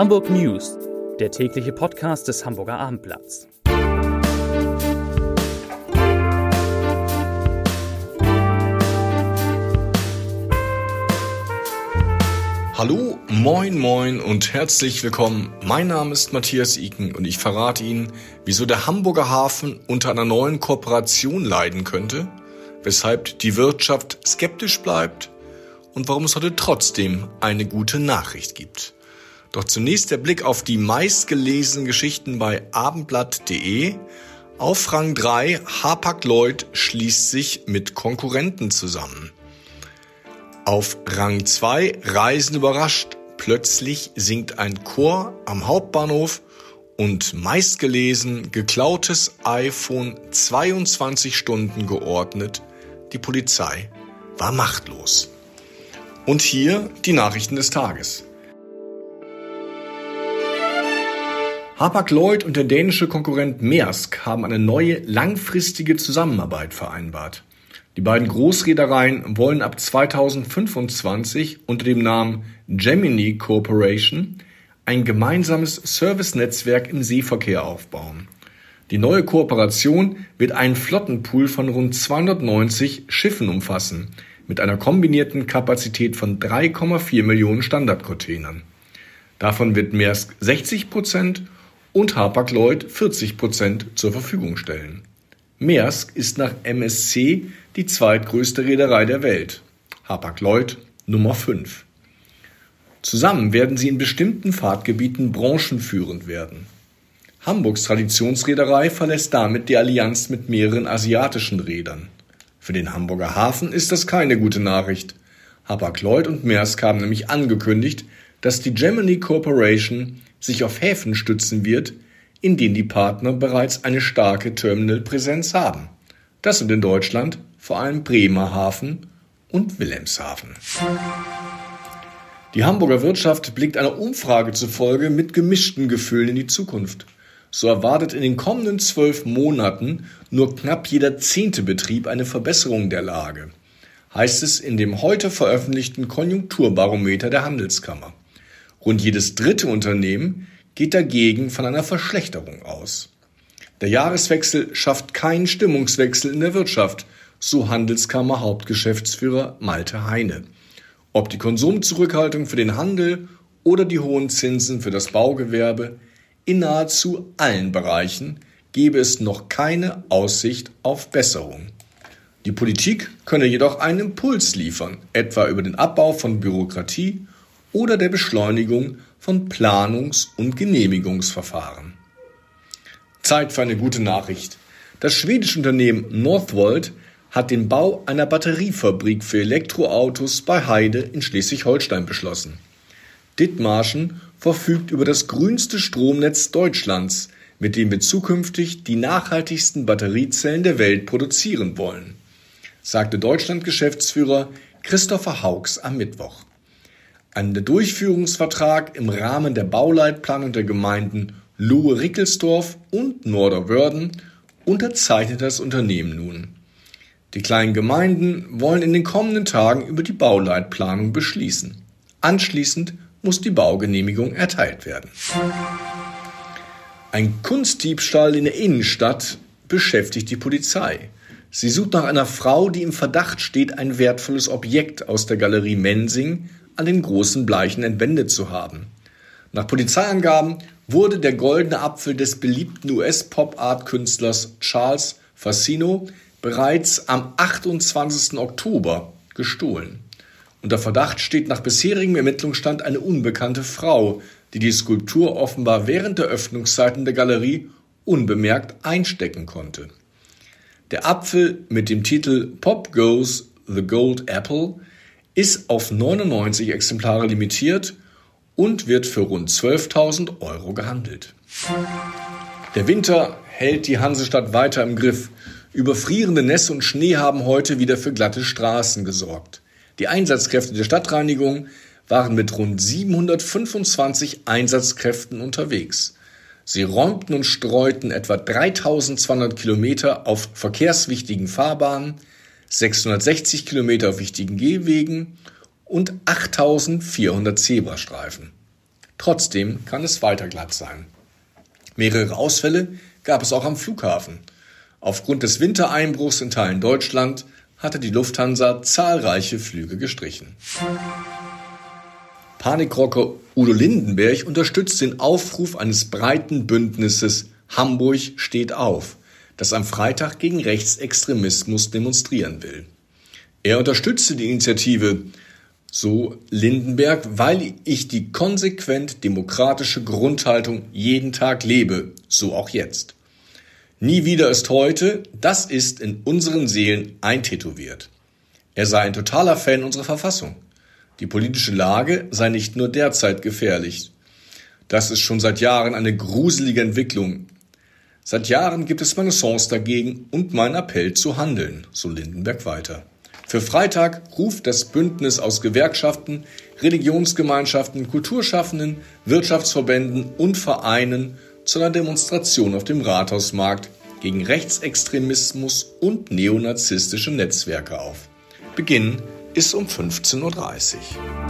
Hamburg News, der tägliche Podcast des Hamburger Abendblatts. Hallo, moin, moin und herzlich willkommen. Mein Name ist Matthias Iken und ich verrate Ihnen, wieso der Hamburger Hafen unter einer neuen Kooperation leiden könnte, weshalb die Wirtschaft skeptisch bleibt und warum es heute trotzdem eine gute Nachricht gibt. Doch zunächst der Blick auf die meistgelesenen Geschichten bei abendblatt.de. Auf Rang 3 Hapag-Lloyd schließt sich mit Konkurrenten zusammen. Auf Rang 2 Reisen überrascht. Plötzlich singt ein Chor am Hauptbahnhof und meistgelesen geklautes iPhone 22 Stunden geordnet. Die Polizei war machtlos. Und hier die Nachrichten des Tages. Hapag-Lloyd und der dänische Konkurrent Maersk haben eine neue langfristige Zusammenarbeit vereinbart. Die beiden Großreedereien wollen ab 2025 unter dem Namen Gemini Corporation ein gemeinsames Servicenetzwerk im Seeverkehr aufbauen. Die neue Kooperation wird einen Flottenpool von rund 290 Schiffen umfassen, mit einer kombinierten Kapazität von 3,4 Millionen Standardcontainern. Davon wird Maersk 60 Prozent und Hapag-Lloyd 40 Prozent zur Verfügung stellen. Maersk ist nach MSC die zweitgrößte Reederei der Welt, Hapag-Lloyd Nummer 5. Zusammen werden sie in bestimmten Fahrtgebieten branchenführend werden. Hamburgs Traditionsreederei verlässt damit die Allianz mit mehreren asiatischen Rädern. Für den Hamburger Hafen ist das keine gute Nachricht. Hapag-Lloyd und Maersk haben nämlich angekündigt, dass die Gemini Corporation sich auf Häfen stützen wird, in denen die Partner bereits eine starke Terminalpräsenz haben. Das sind in Deutschland vor allem Bremerhaven und Wilhelmshaven. Die Hamburger Wirtschaft blickt einer Umfrage zufolge mit gemischten Gefühlen in die Zukunft. So erwartet in den kommenden zwölf Monaten nur knapp jeder zehnte Betrieb eine Verbesserung der Lage, heißt es in dem heute veröffentlichten Konjunkturbarometer der Handelskammer. Rund jedes dritte Unternehmen geht dagegen von einer Verschlechterung aus. Der Jahreswechsel schafft keinen Stimmungswechsel in der Wirtschaft, so Handelskammer Hauptgeschäftsführer Malte Heine. Ob die Konsumzurückhaltung für den Handel oder die hohen Zinsen für das Baugewerbe, in nahezu allen Bereichen gebe es noch keine Aussicht auf Besserung. Die Politik könne jedoch einen Impuls liefern, etwa über den Abbau von Bürokratie oder der Beschleunigung von Planungs- und Genehmigungsverfahren. Zeit für eine gute Nachricht. Das schwedische Unternehmen Northvolt hat den Bau einer Batteriefabrik für Elektroautos bei Heide in Schleswig-Holstein beschlossen. Dithmarschen verfügt über das grünste Stromnetz Deutschlands, mit dem wir zukünftig die nachhaltigsten Batteriezellen der Welt produzieren wollen, sagte Deutschland-Geschäftsführer Christopher Hauks am Mittwoch. Ein Durchführungsvertrag im Rahmen der Bauleitplanung der Gemeinden Lohe-Rickelsdorf und Norderwörden unterzeichnet das Unternehmen nun. Die kleinen Gemeinden wollen in den kommenden Tagen über die Bauleitplanung beschließen. Anschließend muss die Baugenehmigung erteilt werden. Ein Kunstdiebstahl in der Innenstadt beschäftigt die Polizei. Sie sucht nach einer Frau, die im Verdacht steht, ein wertvolles Objekt aus der Galerie Mensing an den großen Bleichen entwendet zu haben. Nach Polizeiangaben wurde der goldene Apfel des beliebten US-Pop-Art-Künstlers Charles Fassino bereits am 28. Oktober gestohlen. Unter Verdacht steht nach bisherigem Ermittlungsstand eine unbekannte Frau, die die Skulptur offenbar während der Öffnungszeiten der Galerie unbemerkt einstecken konnte. Der Apfel mit dem Titel Pop Goes the Gold Apple ist auf 99 Exemplare limitiert und wird für rund 12.000 Euro gehandelt. Der Winter hält die Hansestadt weiter im Griff. Überfrierende Nässe und Schnee haben heute wieder für glatte Straßen gesorgt. Die Einsatzkräfte der Stadtreinigung waren mit rund 725 Einsatzkräften unterwegs. Sie räumten und streuten etwa 3200 Kilometer auf verkehrswichtigen Fahrbahnen, 660 Kilometer auf wichtigen Gehwegen und 8400 Zebrastreifen. Trotzdem kann es weiter glatt sein. Mehrere Ausfälle gab es auch am Flughafen. Aufgrund des Wintereinbruchs in Teilen Deutschland hatte die Lufthansa zahlreiche Flüge gestrichen. Panikrocker Udo Lindenberg unterstützt den Aufruf eines breiten Bündnisses Hamburg steht auf, das am Freitag gegen Rechtsextremismus demonstrieren will. Er unterstützte die Initiative, so Lindenberg, weil ich die konsequent demokratische Grundhaltung jeden Tag lebe, so auch jetzt. Nie wieder ist heute, das ist in unseren Seelen eintätowiert. Er sei ein totaler Fan unserer Verfassung. Die politische Lage sei nicht nur derzeit gefährlich. Das ist schon seit Jahren eine gruselige Entwicklung. Seit Jahren gibt es meine dagegen und mein Appell zu handeln, so Lindenberg weiter. Für Freitag ruft das Bündnis aus Gewerkschaften, Religionsgemeinschaften, Kulturschaffenden, Wirtschaftsverbänden und Vereinen zu einer Demonstration auf dem Rathausmarkt gegen Rechtsextremismus und neonazistische Netzwerke auf. Beginn ist um 15.30 Uhr.